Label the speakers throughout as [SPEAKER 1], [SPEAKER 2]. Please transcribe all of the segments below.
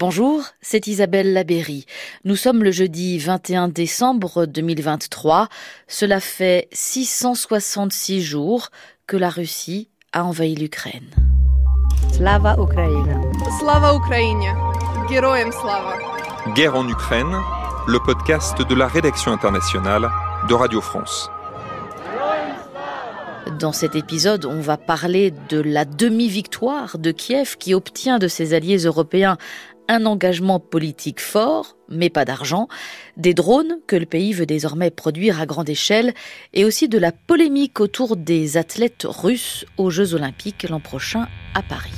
[SPEAKER 1] Bonjour, c'est Isabelle Labéry. Nous sommes le jeudi 21 décembre 2023. Cela fait 666 jours que la Russie a envahi l'Ukraine.
[SPEAKER 2] Slava Ukraine.
[SPEAKER 3] Slava Ukraine.
[SPEAKER 4] Guerre en Ukraine, le podcast de la rédaction internationale de Radio France.
[SPEAKER 1] Dans cet épisode, on va parler de la demi-victoire de Kiev qui obtient de ses alliés européens un engagement politique fort, mais pas d'argent, des drones que le pays veut désormais produire à grande échelle, et aussi de la polémique autour des athlètes russes aux Jeux olympiques l'an prochain à Paris.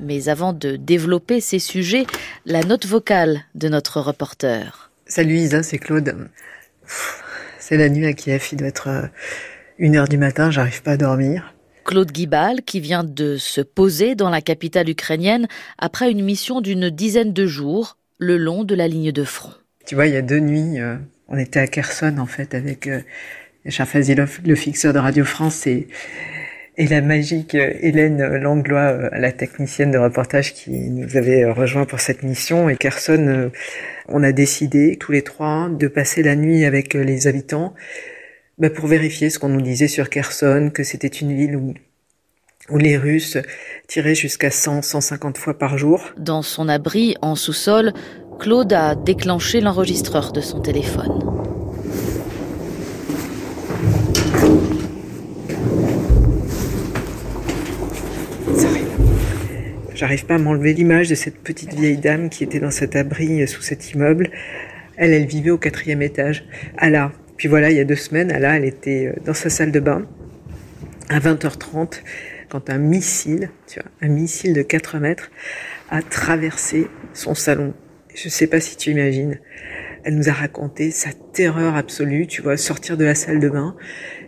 [SPEAKER 1] Mais avant de développer ces sujets, la note vocale de notre reporter.
[SPEAKER 5] Salut Isa, c'est Claude. C'est la nuit à Kiev, il doit être euh, une heure du matin, j'arrive pas à dormir.
[SPEAKER 1] Claude Guibal, qui vient de se poser dans la capitale ukrainienne après une mission d'une dizaine de jours le long de la ligne de front.
[SPEAKER 5] Tu vois, il y a deux nuits, euh, on était à Kherson en fait avec euh, Fazilov, le fixeur de Radio France et, la magique euh, Hélène Langlois, euh, la technicienne de reportage qui nous avait rejoint pour cette mission. Et Kherson, on a décidé tous les trois de passer la nuit avec les habitants bah, pour vérifier ce qu'on nous disait sur Kherson, que c'était une ville où où les Russes tiraient jusqu'à 100, 150 fois par jour.
[SPEAKER 1] Dans son abri, en sous-sol, Claude a déclenché l'enregistreur de son téléphone.
[SPEAKER 5] J'arrive pas à m'enlever l'image de cette petite vieille dame qui était dans cet abri sous cet immeuble. Elle, elle vivait au quatrième étage. Allah, puis voilà, il y a deux semaines, là, elle était euh, dans sa salle de bain à 20h30 quand un missile, tu vois, un missile de 4 mètres a traversé son salon. Je ne sais pas si tu imagines. Elle nous a raconté sa terreur absolue, tu vois, sortir de la salle de bain,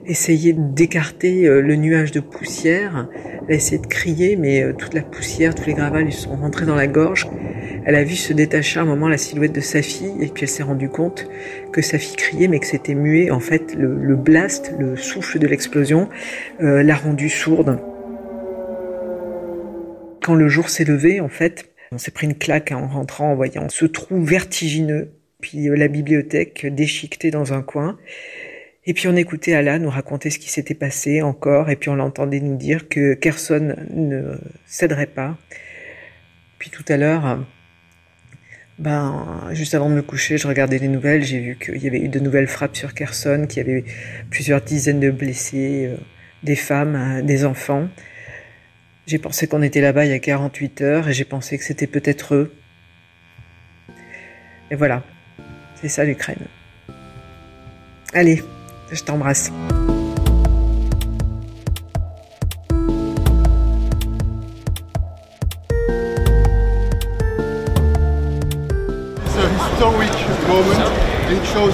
[SPEAKER 5] essayer d'écarter euh, le nuage de poussière. Elle a essayé de crier, mais euh, toute la poussière, tous les gravats lui sont rentrés dans la gorge. Elle a vu se détacher un moment la silhouette de sa fille, et puis elle s'est rendue compte que sa fille criait, mais que c'était muet. En fait, le, blast, le souffle de l'explosion, euh, l'a rendue sourde. Quand le jour s'est levé, en fait, on s'est pris une claque en rentrant, en voyant ce trou vertigineux puis euh, la bibliothèque déchiquetée dans un coin. Et puis on écoutait Ala nous raconter ce qui s'était passé encore, et puis on l'entendait nous dire que Kherson ne céderait pas. Puis tout à l'heure, ben, juste avant de me coucher, je regardais les nouvelles, j'ai vu qu'il y avait eu de nouvelles frappes sur Kherson, qu'il y avait plusieurs dizaines de blessés, euh, des femmes, euh, des enfants. J'ai pensé qu'on était là-bas il y a 48 heures, et j'ai pensé que c'était peut-être eux. Et voilà, c'est ça l'Ukraine. Allez, je t'embrasse.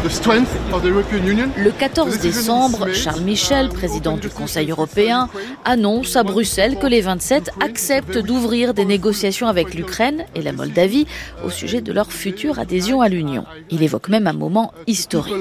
[SPEAKER 1] Le 14 décembre, Charles Michel, président du Conseil européen, annonce à Bruxelles que les 27 acceptent d'ouvrir des négociations avec l'Ukraine et la Moldavie au sujet de leur future adhésion à l'Union. Il évoque même un moment historique.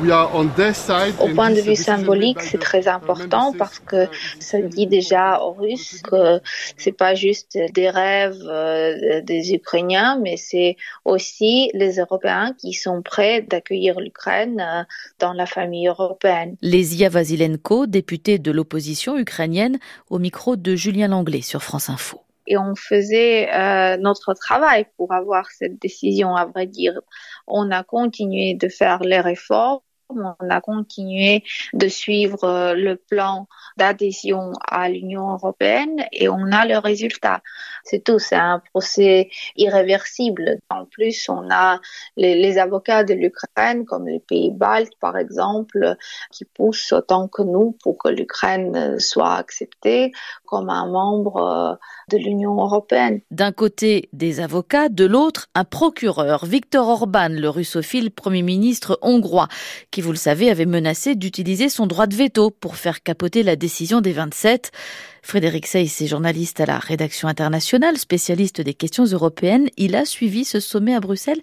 [SPEAKER 6] Au point de vue symbolique, c'est très important parce que ça dit déjà aux Russes que c'est pas juste des rêves euh, des Ukrainiens, mais c'est aussi les Européens qui sont prêts d'accueillir l'Ukraine euh, dans la famille européenne.
[SPEAKER 1] Lesia Vasilenko, députée de l'opposition ukrainienne, au micro de Julien Langlais sur France Info
[SPEAKER 6] et on faisait euh, notre travail pour avoir cette décision, à vrai dire. On a continué de faire les réformes on a continué de suivre euh, le plan d'adhésion à l'Union européenne et on a le résultat. C'est tout, c'est un procès irréversible. En plus, on a les, avocats de l'Ukraine, comme les pays baltes par exemple, qui poussent autant que nous pour que l'Ukraine soit acceptée comme un membre euh, de l'Union européenne.
[SPEAKER 1] D'un côté, des avocats, de l'autre, un procureur, Viktor Orban, le russophile Premier ministre hongrois, qui, vous le savez, avait menacé d'utiliser son droit de veto pour faire capoter la décision des 27. Frédéric Seyss est journaliste à la rédaction internationale, spécialiste des questions européennes. Il a suivi ce sommet à Bruxelles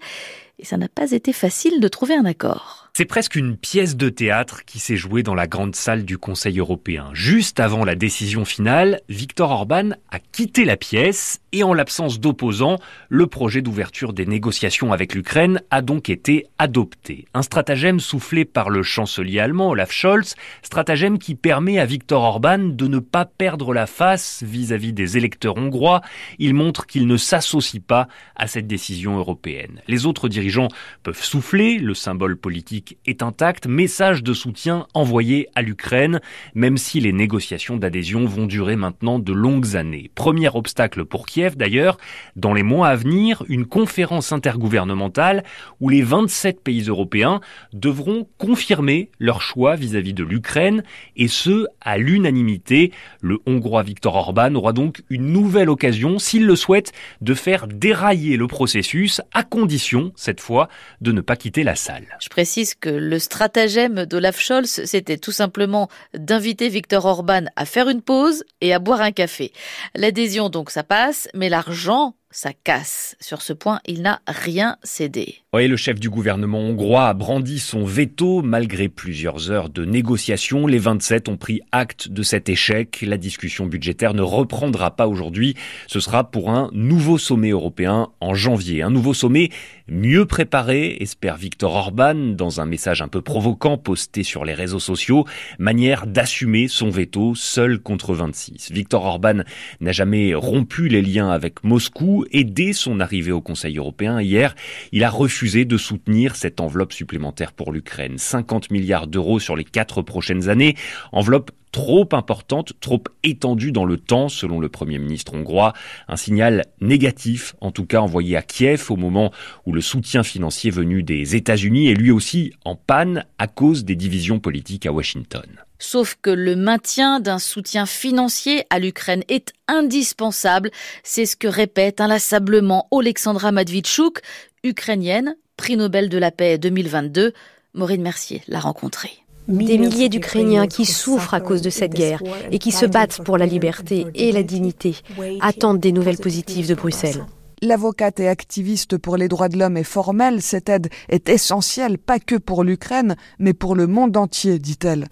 [SPEAKER 1] et ça n'a pas été facile de trouver un accord.
[SPEAKER 7] C'est presque une pièce de théâtre qui s'est jouée dans la grande salle du Conseil européen. Juste avant la décision finale, Viktor Orban a quitté la pièce et en l'absence d'opposants, le projet d'ouverture des négociations avec l'Ukraine a donc été adopté. Un stratagème soufflé par le chancelier allemand Olaf Scholz, stratagème qui permet à Viktor Orban de ne pas perdre la face vis-à-vis des électeurs hongrois. Il montre qu'il ne s'associe pas à cette décision européenne. Les autres dirigeants peuvent souffler, le symbole politique est intact, message de soutien envoyé à l'Ukraine, même si les négociations d'adhésion vont durer maintenant de longues années. Premier obstacle pour Kiev d'ailleurs, dans les mois à venir, une conférence intergouvernementale où les 27 pays européens devront confirmer leur choix vis-à-vis de l'Ukraine, et ce, à l'unanimité. Le Hongrois Viktor Orban aura donc une nouvelle occasion, s'il le souhaite, de faire dérailler le processus, à condition, cette fois, de ne pas quitter la salle.
[SPEAKER 1] Je précise que le stratagème d'Olaf Scholz, c'était tout simplement d'inviter Viktor Orban à faire une pause et à boire un café. L'adhésion, donc, ça passe, mais l'argent, ça casse. Sur ce point, il n'a rien cédé.
[SPEAKER 7] Oui, le chef du gouvernement hongrois a brandi son veto malgré plusieurs heures de négociations. Les 27 ont pris acte de cet échec. La discussion budgétaire ne reprendra pas aujourd'hui. Ce sera pour un nouveau sommet européen en janvier. Un nouveau sommet mieux préparé, espère Viktor Orban dans un message un peu provoquant posté sur les réseaux sociaux. Manière d'assumer son veto seul contre 26. Viktor Orban n'a jamais rompu les liens avec Moscou et dès son arrivée au Conseil européen hier, il a refusé de soutenir cette enveloppe supplémentaire pour l'Ukraine. 50 milliards d'euros sur les quatre prochaines années. Enveloppe trop importante, trop étendue dans le temps, selon le Premier ministre hongrois. Un signal négatif, en tout cas envoyé à Kiev au moment où le soutien financier venu des États-Unis est lui aussi en panne à cause des divisions politiques à Washington.
[SPEAKER 1] Sauf que le maintien d'un soutien financier à l'Ukraine est indispensable. C'est ce que répète inlassablement Alexandra Madvichuk, ukrainienne, prix Nobel de la paix 2022. Maureen Mercier l'a rencontrée.
[SPEAKER 8] Des milliers d'Ukrainiens qui souffrent à cause de cette guerre et qui se battent pour la liberté et la dignité attendent des nouvelles positives de Bruxelles.
[SPEAKER 9] L'avocate et activiste pour les droits de l'homme est formelle. Cette aide est essentielle, pas que pour l'Ukraine, mais pour le monde entier, dit-elle.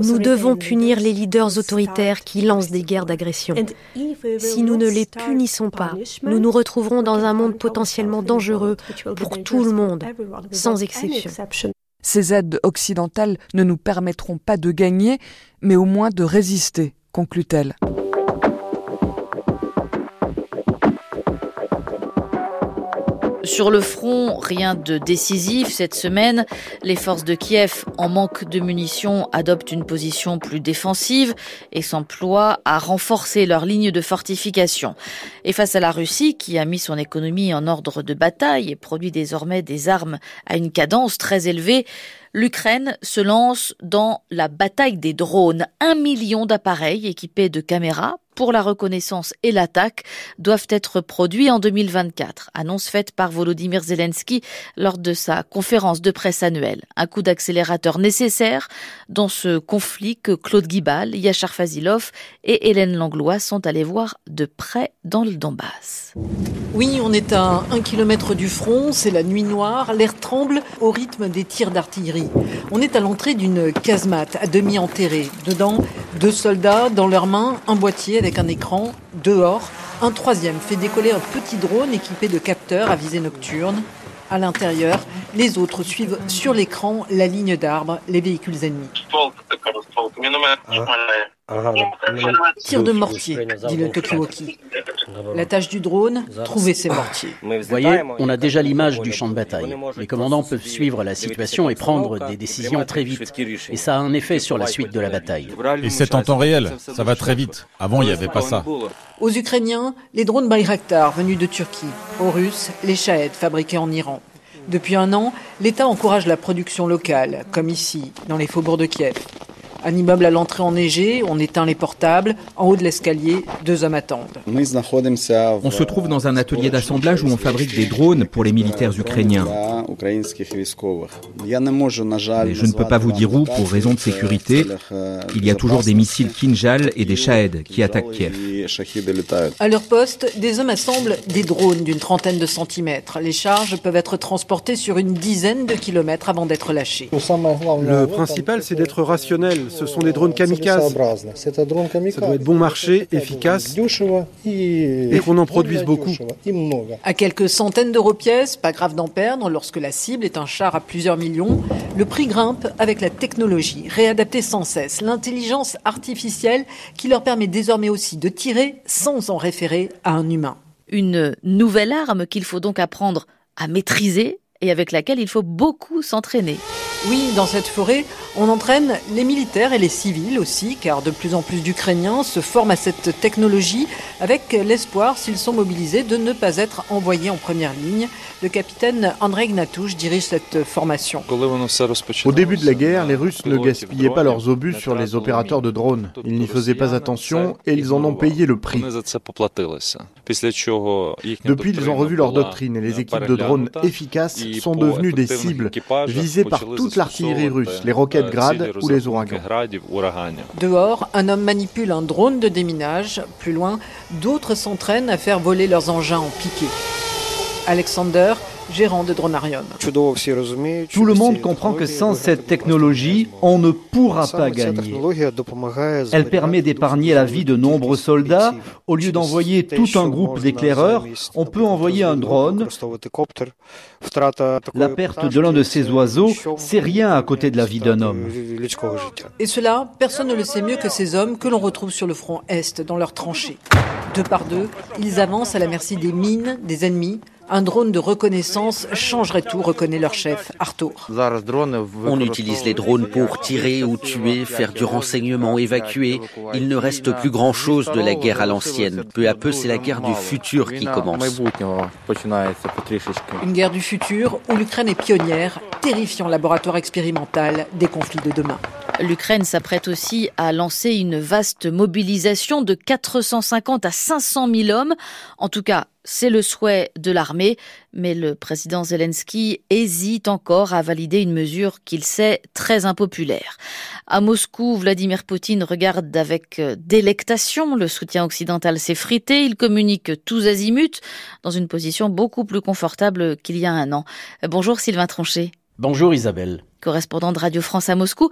[SPEAKER 8] Nous devons punir les leaders autoritaires qui lancent des guerres d'agression. Si nous ne les punissons pas, nous nous retrouverons dans un monde potentiellement dangereux pour tout le monde, sans exception.
[SPEAKER 9] Ces aides occidentales ne nous permettront pas de gagner, mais au moins de résister, conclut-elle.
[SPEAKER 1] Sur le front, rien de décisif cette semaine. Les forces de Kiev, en manque de munitions, adoptent une position plus défensive et s'emploient à renforcer leur ligne de fortification. Et face à la Russie, qui a mis son économie en ordre de bataille et produit désormais des armes à une cadence très élevée, l'Ukraine se lance dans la bataille des drones. Un million d'appareils équipés de caméras pour la reconnaissance et l'attaque doivent être produits en 2024. Annonce faite par Volodymyr Zelensky lors de sa conférence de presse annuelle. Un coup d'accélérateur nécessaire dans ce conflit que Claude Guibal, Yachar Fazilov et Hélène Langlois sont allés voir de près dans le Donbass.
[SPEAKER 10] Oui, on est à un kilomètre du front, c'est la nuit noire, l'air tremble au rythme des tirs d'artillerie. On est à l'entrée d'une casemate à demi enterrée. Dedans, deux soldats, dans leurs mains, un boîtier avec un écran. Dehors, un troisième fait décoller un petit drone équipé de capteurs à visée nocturne. À l'intérieur, les autres suivent sur l'écran la ligne d'arbres, les véhicules ennemis. Tir de mortier, dit le Tokiwoki. La tâche du drone, trouver ses mortiers.
[SPEAKER 11] Vous voyez, on a déjà l'image du champ de bataille. Les commandants peuvent suivre la situation et prendre des décisions très vite. Et ça a un effet sur la suite de la bataille.
[SPEAKER 12] Et c'est en temps réel, ça va très vite. Avant, il n'y avait pas ça.
[SPEAKER 10] Aux Ukrainiens, les drones Bayraktar venus de Turquie. Aux Russes, les Shahed fabriqués en Iran. Depuis un an, l'État encourage la production locale, comme ici, dans les faubourgs de Kiev. Un immeuble à l'entrée enneigée, on éteint les portables. En haut de l'escalier, deux hommes attendent.
[SPEAKER 13] On se trouve dans un atelier d'assemblage où on fabrique des drones pour les militaires ukrainiens. Mais je ne peux pas vous dire où pour raison de sécurité. Il y a toujours des missiles Kinjal et des Shahed qui attaquent Kiev.
[SPEAKER 10] À leur poste, des hommes assemblent des drones d'une trentaine de centimètres. Les charges peuvent être transportées sur une dizaine de kilomètres avant d'être lâchées.
[SPEAKER 14] Le principal, c'est d'être rationnel. Ce sont des drones kamikazes. Ça doit être bon marché, efficace, et qu'on en produise beaucoup.
[SPEAKER 10] À quelques centaines d'euros pièce, pas grave d'en perdre lorsque la cible est un char à plusieurs millions. Le prix grimpe avec la technologie, réadaptée sans cesse, l'intelligence artificielle qui leur permet désormais aussi de tirer sans en référer à un humain.
[SPEAKER 1] Une nouvelle arme qu'il faut donc apprendre à maîtriser et avec laquelle il faut beaucoup s'entraîner.
[SPEAKER 10] Oui, dans cette forêt, on entraîne les militaires et les civils aussi, car de plus en plus d'Ukrainiens se forment à cette technologie avec l'espoir, s'ils sont mobilisés, de ne pas être envoyés en première ligne. Le capitaine Andrei Gnatouche dirige cette formation.
[SPEAKER 15] Au début de la guerre, les Russes ne gaspillaient pas leurs obus sur les opérateurs de drones. Ils n'y faisaient pas attention et ils en ont payé le prix. Depuis, ils ont revu leur doctrine et les équipes de drones efficaces sont devenues des cibles visées par toute l'artillerie russe, les roquettes grades ou les ouragans.
[SPEAKER 10] Dehors, un homme manipule un drone de déminage. Plus loin, d'autres s'entraînent à faire voler leurs engins en piqué. Alexander gérant de Dronarium.
[SPEAKER 16] Tout le monde comprend que sans cette technologie, on ne pourra pas gagner. Elle permet d'épargner la vie de nombreux soldats. Au lieu d'envoyer tout un groupe d'éclaireurs, on peut envoyer un drone. La perte de l'un de ces oiseaux, c'est rien à côté de la vie d'un homme.
[SPEAKER 10] Et cela, personne ne le sait mieux que ces hommes que l'on retrouve sur le front Est, dans leurs tranchées. Deux par deux, ils avancent à la merci des mines, des ennemis, un drone de reconnaissance changerait tout, reconnaît leur chef, Arthur.
[SPEAKER 17] On utilise les drones pour tirer ou tuer, faire du renseignement, évacuer. Il ne reste plus grand-chose de la guerre à l'ancienne. Peu à peu, c'est la guerre du futur qui commence.
[SPEAKER 10] Une guerre du futur où l'Ukraine est pionnière, terrifiant laboratoire expérimental des conflits de demain.
[SPEAKER 1] L'Ukraine s'apprête aussi à lancer une vaste mobilisation de 450 à 500 000 hommes. En tout cas, c'est le souhait de l'armée, mais le président Zelensky hésite encore à valider une mesure qu'il sait très impopulaire. À Moscou, Vladimir Poutine regarde avec euh, délectation le soutien occidental s'effriter. Il communique tous azimuts dans une position beaucoup plus confortable qu'il y a un an. Bonjour Sylvain Tronchet.
[SPEAKER 11] Bonjour Isabelle.
[SPEAKER 1] Correspondant de Radio France à Moscou.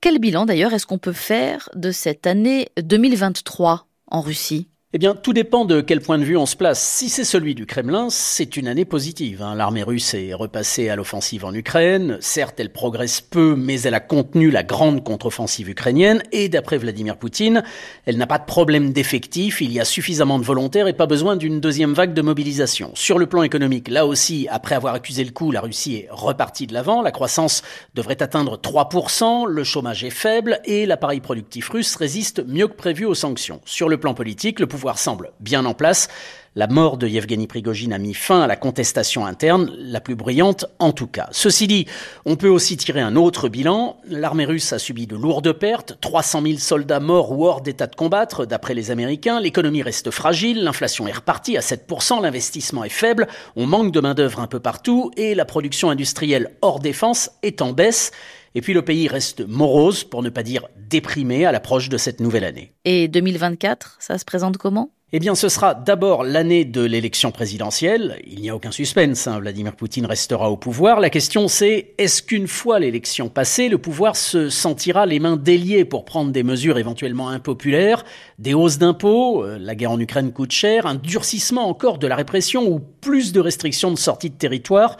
[SPEAKER 1] Quel bilan d'ailleurs est-ce qu'on peut faire de cette année 2023 en Russie?
[SPEAKER 11] Eh bien, tout dépend de quel point de vue on se place. Si c'est celui du Kremlin, c'est une année positive. Hein. L'armée russe est repassée à l'offensive en Ukraine. Certes, elle progresse peu, mais elle a contenu la grande contre-offensive ukrainienne. Et d'après Vladimir Poutine, elle n'a pas de problème d'effectif. Il y a suffisamment de volontaires et pas besoin d'une deuxième vague de mobilisation. Sur le plan économique, là aussi, après avoir accusé le coup, la Russie est repartie de l'avant. La croissance devrait atteindre 3%. Le chômage est faible et l'appareil productif russe résiste mieux que prévu aux sanctions. Sur le plan politique, le pouvoir semble bien en place. La mort de Yevgeny Prigogine a mis fin à la contestation interne, la plus bruyante en tout cas. Ceci dit, on peut aussi tirer un autre bilan. L'armée russe a subi de lourdes pertes, 300 000 soldats morts ou hors d'état de combattre, d'après les Américains. L'économie reste fragile, l'inflation est repartie à 7%, l'investissement est faible, on manque de main-d'œuvre un peu partout et la production industrielle hors défense est en baisse. Et puis le pays reste morose, pour ne pas dire déprimé, à l'approche de cette nouvelle année.
[SPEAKER 1] Et 2024, ça se présente comment?
[SPEAKER 11] Eh bien, ce sera d'abord l'année de l'élection présidentielle. Il n'y a aucun suspense, hein. Vladimir Poutine restera au pouvoir. La question c'est, est-ce qu'une fois l'élection passée, le pouvoir se sentira les mains déliées pour prendre des mesures éventuellement impopulaires, des hausses d'impôts, euh, la guerre en Ukraine coûte cher, un durcissement encore de la répression ou plus de restrictions de sortie de territoire?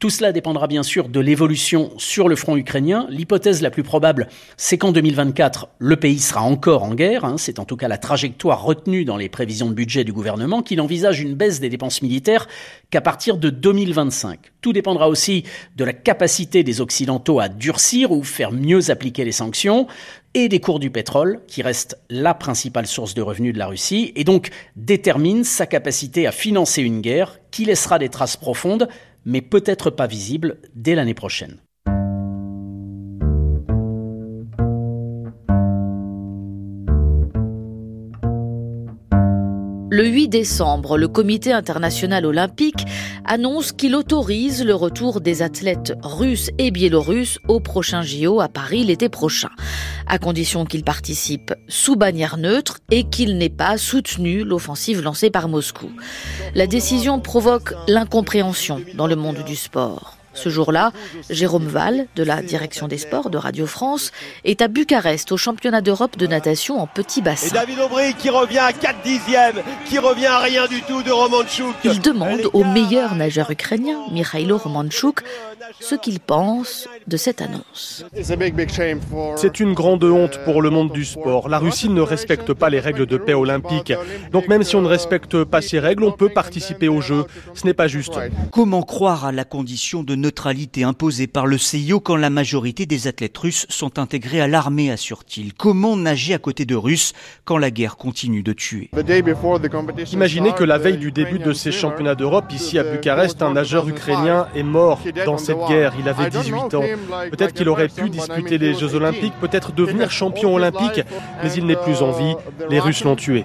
[SPEAKER 11] Tout cela dépendra bien sûr de l'évolution sur le front ukrainien. L'hypothèse la plus probable, c'est qu'en 2024, le pays sera encore en guerre. Hein. C'est en tout cas la trajectoire retenue dans les prévisions de budget du gouvernement, qu'il envisage une baisse des dépenses militaires qu'à partir de 2025. Tout dépendra aussi de la capacité des Occidentaux à durcir ou faire mieux appliquer les sanctions et des cours du pétrole, qui reste la principale source de revenus de la Russie, et donc détermine sa capacité à financer une guerre qui laissera des traces profondes mais peut-être pas visible dès l'année prochaine.
[SPEAKER 1] Le 8 décembre, le Comité international olympique annonce qu'il autorise le retour des athlètes russes et biélorusses au prochain JO à Paris l'été prochain, à condition qu'ils participent sous bannière neutre et qu'ils n'aient pas soutenu l'offensive lancée par Moscou. La décision provoque l'incompréhension dans le monde du sport. Ce jour-là, Jérôme Val, de la direction des sports de Radio France, est à Bucarest au championnat d'Europe de natation en petit bassin.
[SPEAKER 18] Et David Aubry qui revient à 4 dixièmes, qui revient à rien du tout de Romanchuk.
[SPEAKER 1] Il demande au meilleur nageur ukrainien, Mikhailo Romanchuk, ce qu'il pense de cette annonce.
[SPEAKER 19] C'est une grande honte pour le monde du sport. La Russie ne respecte pas les règles de paix olympique. Donc même si on ne respecte pas ces règles, on peut participer aux Jeux. Ce n'est pas juste.
[SPEAKER 20] Comment croire à la condition de neutralité imposée par le CIO quand la majorité des athlètes russes sont intégrés à l'armée, assure-t-il Comment nager à côté de Russes quand la guerre continue de tuer?
[SPEAKER 19] Imaginez que la veille du début de ces championnats d'Europe, ici à Bucarest, un nageur ukrainien est mort dans cette guerre. Il avait 18 ans. Peut-être qu'il aurait pu disputer les Jeux olympiques, peut-être devenir champion olympique, mais il n'est plus en vie. Les Russes l'ont tué.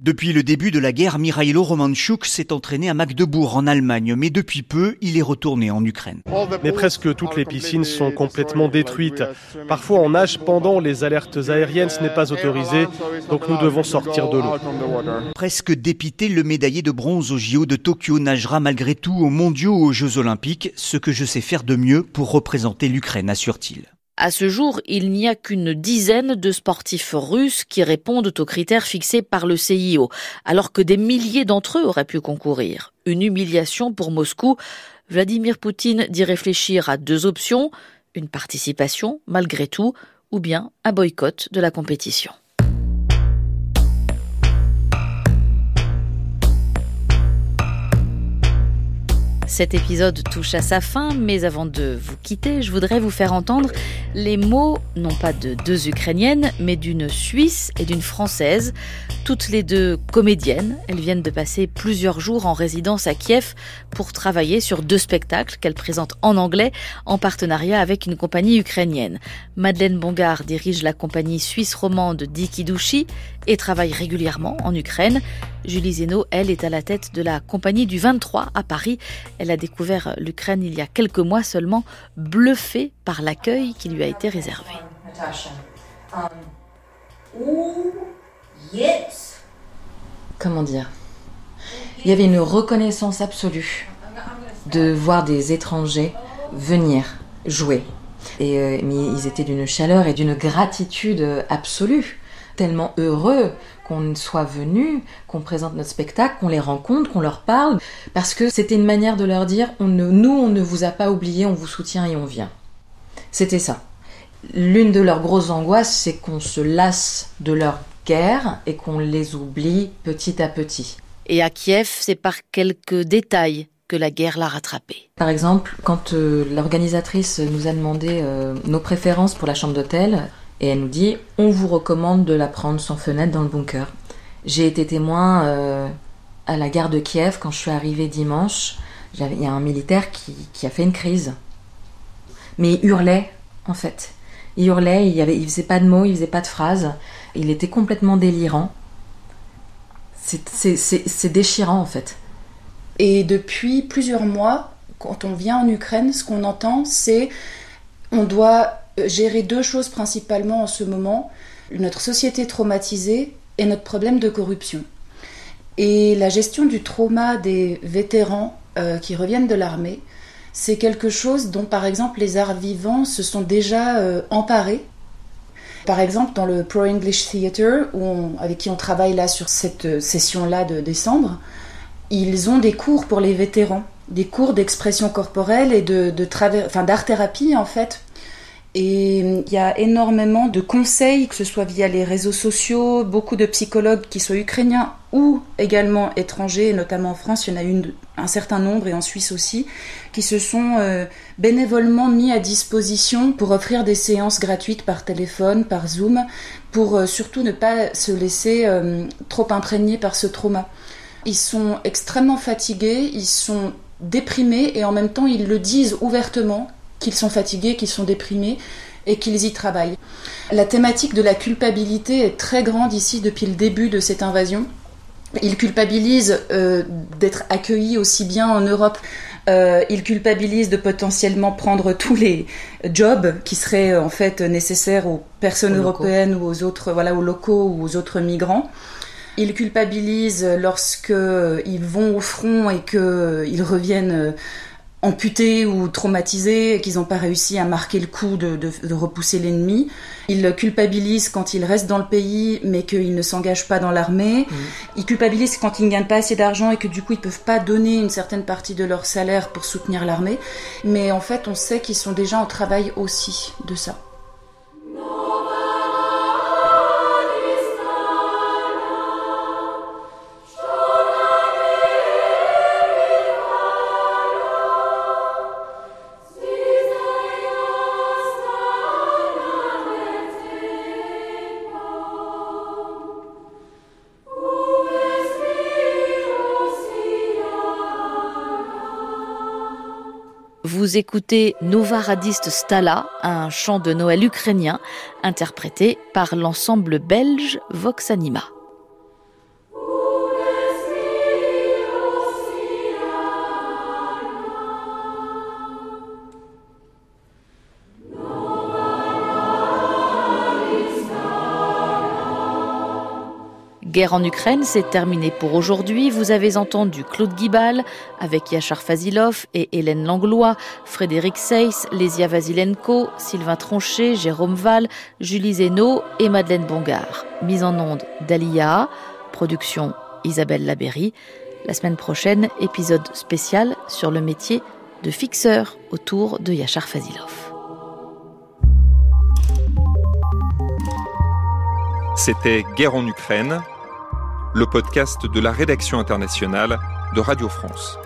[SPEAKER 20] Depuis le début de la guerre, Mirailo Romanchuk s'est entraîné à Magdebourg en Allemagne, mais depuis peu, il est retourné en Ukraine.
[SPEAKER 19] Mais presque toutes les piscines sont complètement détruites. Parfois on nage pendant les alertes aériennes, ce n'est pas autorisé, donc nous devons sortir de l'eau.
[SPEAKER 20] Presque dépité, le médaillé de bronze au JO de Tokyo nagera malgré tout aux mondiaux ou aux Jeux olympiques, ce que je sais faire de mieux pour représenter l'Ukraine, assure-t-il.
[SPEAKER 1] À ce jour, il n'y a qu'une dizaine de sportifs russes qui répondent aux critères fixés par le CIO, alors que des milliers d'entre eux auraient pu concourir. Une humiliation pour Moscou. Vladimir Poutine dit réfléchir à deux options, une participation malgré tout, ou bien un boycott de la compétition. Cet épisode touche à sa fin, mais avant de vous quitter, je voudrais vous faire entendre les mots, non pas de deux Ukrainiennes, mais d'une Suisse et d'une Française, toutes les deux comédiennes. Elles viennent de passer plusieurs jours en résidence à Kiev pour travailler sur deux spectacles qu'elles présentent en anglais en partenariat avec une compagnie ukrainienne. Madeleine Bongard dirige la compagnie suisse romande Dikidushi et travaille régulièrement en Ukraine. Julie Zeno, elle, est à la tête de la compagnie du 23 à Paris. A découvert l'Ukraine il y a quelques mois seulement, bluffée par l'accueil qui lui a été réservé.
[SPEAKER 21] Comment dire? Il y avait une reconnaissance absolue de voir des étrangers venir jouer. Et, euh, mais ils étaient d'une chaleur et d'une gratitude absolue tellement heureux qu'on soit venu, qu'on présente notre spectacle, qu'on les rencontre, qu'on leur parle, parce que c'était une manière de leur dire on ne, nous, on ne vous a pas oublié, on vous soutient et on vient. C'était ça. L'une de leurs grosses angoisses, c'est qu'on se lasse de leur guerre et qu'on les oublie petit à petit.
[SPEAKER 1] Et à Kiev, c'est par quelques détails que la guerre l'a rattrapé.
[SPEAKER 21] Par exemple, quand euh, l'organisatrice nous a demandé euh, nos préférences pour la chambre d'hôtel, et elle nous dit on vous recommande de la prendre sans fenêtre dans le bunker. J'ai été témoin euh, à la gare de Kiev quand je suis arrivée dimanche. Il y a un militaire qui, a fait une crise. Mais il hurlait, en fait. Il hurlait, il, avait, il faisait pas de mots, il faisait pas de phrases. Il était complètement délirant. C'est déchirant, en fait.
[SPEAKER 22] Et depuis plusieurs mois, quand on vient en Ukraine, ce qu'on entend, c'est on doit gérer deux choses principalement en ce moment, notre société traumatisée et notre problème de corruption. Et la gestion du trauma des vétérans euh, qui reviennent de l'armée, c'est quelque chose dont par exemple les arts vivants se sont déjà euh, emparés. Par exemple dans le Pro English Theatre, avec qui on travaille là sur cette session-là de décembre, ils ont des cours pour les vétérans, des cours d'expression corporelle et de, d'art-thérapie en fait, et il y a énormément de conseils, que ce soit via les réseaux sociaux, beaucoup de psychologues qui soient ukrainiens ou également étrangers, notamment en France, il y en a un certain nombre et en Suisse aussi, qui se sont euh, bénévolement mis à disposition pour offrir des séances gratuites par téléphone, par Zoom, pour euh, surtout ne pas se laisser euh, trop imprégner par ce trauma. Ils sont extrêmement fatigués, ils sont déprimés et en même temps ils le disent ouvertement qu'ils sont fatigués, qu'ils sont déprimés et qu'ils y travaillent. La thématique de la culpabilité est très grande ici depuis le début de cette invasion. Il culpabilise d'être accueilli aussi bien en Europe euh, il culpabilise de potentiellement prendre tous les jobs qui seraient en fait nécessaires aux personnes européennes ou aux autres, voilà, aux locaux ou aux autres migrants. Il culpabilise lorsque ils vont au front et qu'ils reviennent amputés ou traumatisés, qu'ils n'ont pas réussi à marquer le coup de, repousser l'ennemi. Ils culpabilisent quand ils restent dans le pays, mais qu'ils ne s'engagent pas dans l'armée. Mmh. Ils culpabilisent quand ils ne gagnent pas assez d'argent et que du coup ils peuvent pas donner une certaine partie de leur salaire pour soutenir l'armée. Mais en fait, on sait qu'ils sont déjà en travail aussi de ça.
[SPEAKER 1] Vous écoutez Nova Radist Stala, un chant de Noël ukrainien interprété par l'ensemble belge Vox Anima. Guerre en Ukraine, c'est terminé pour aujourd'hui. Vous avez entendu Claude Guibal avec Yachar Fazilov et Hélène Langlois, Frédéric Seyss, Lésia Vasilenko, Sylvain Tronchet, Jérôme Val, Julie Zeno et Madeleine Bongard. Mise en onde d'Alia, production Isabelle Labéry. La semaine prochaine, épisode spécial sur le métier de fixeur autour de Yachar Fazilov.
[SPEAKER 4] C'était Guerre en Ukraine le podcast de la rédaction internationale de Radio France.